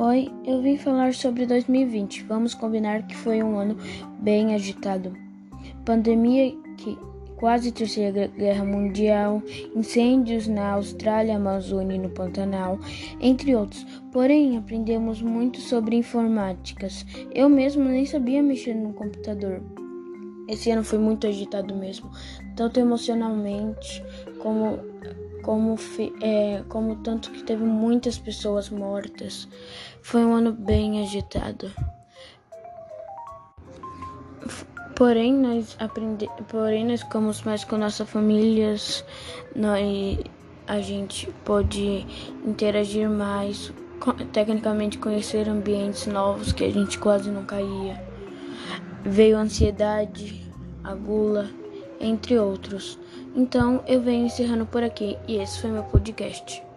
Oi, eu vim falar sobre 2020. Vamos combinar que foi um ano bem agitado. Pandemia que quase terceira guerra mundial, incêndios na Austrália, Amazônia e no Pantanal, entre outros. Porém, aprendemos muito sobre informáticas. Eu mesmo nem sabia mexer no computador. Esse ano foi muito agitado mesmo, tanto emocionalmente como como, é, como tanto que teve muitas pessoas mortas. Foi um ano bem agitado. Porém, nós aprende, porém nós ficamos mais com nossas famílias, nós, a gente pode interagir mais, tecnicamente conhecer ambientes novos que a gente quase não caía. Veio ansiedade, a gula, entre outros. Então eu venho encerrando por aqui e esse foi meu podcast.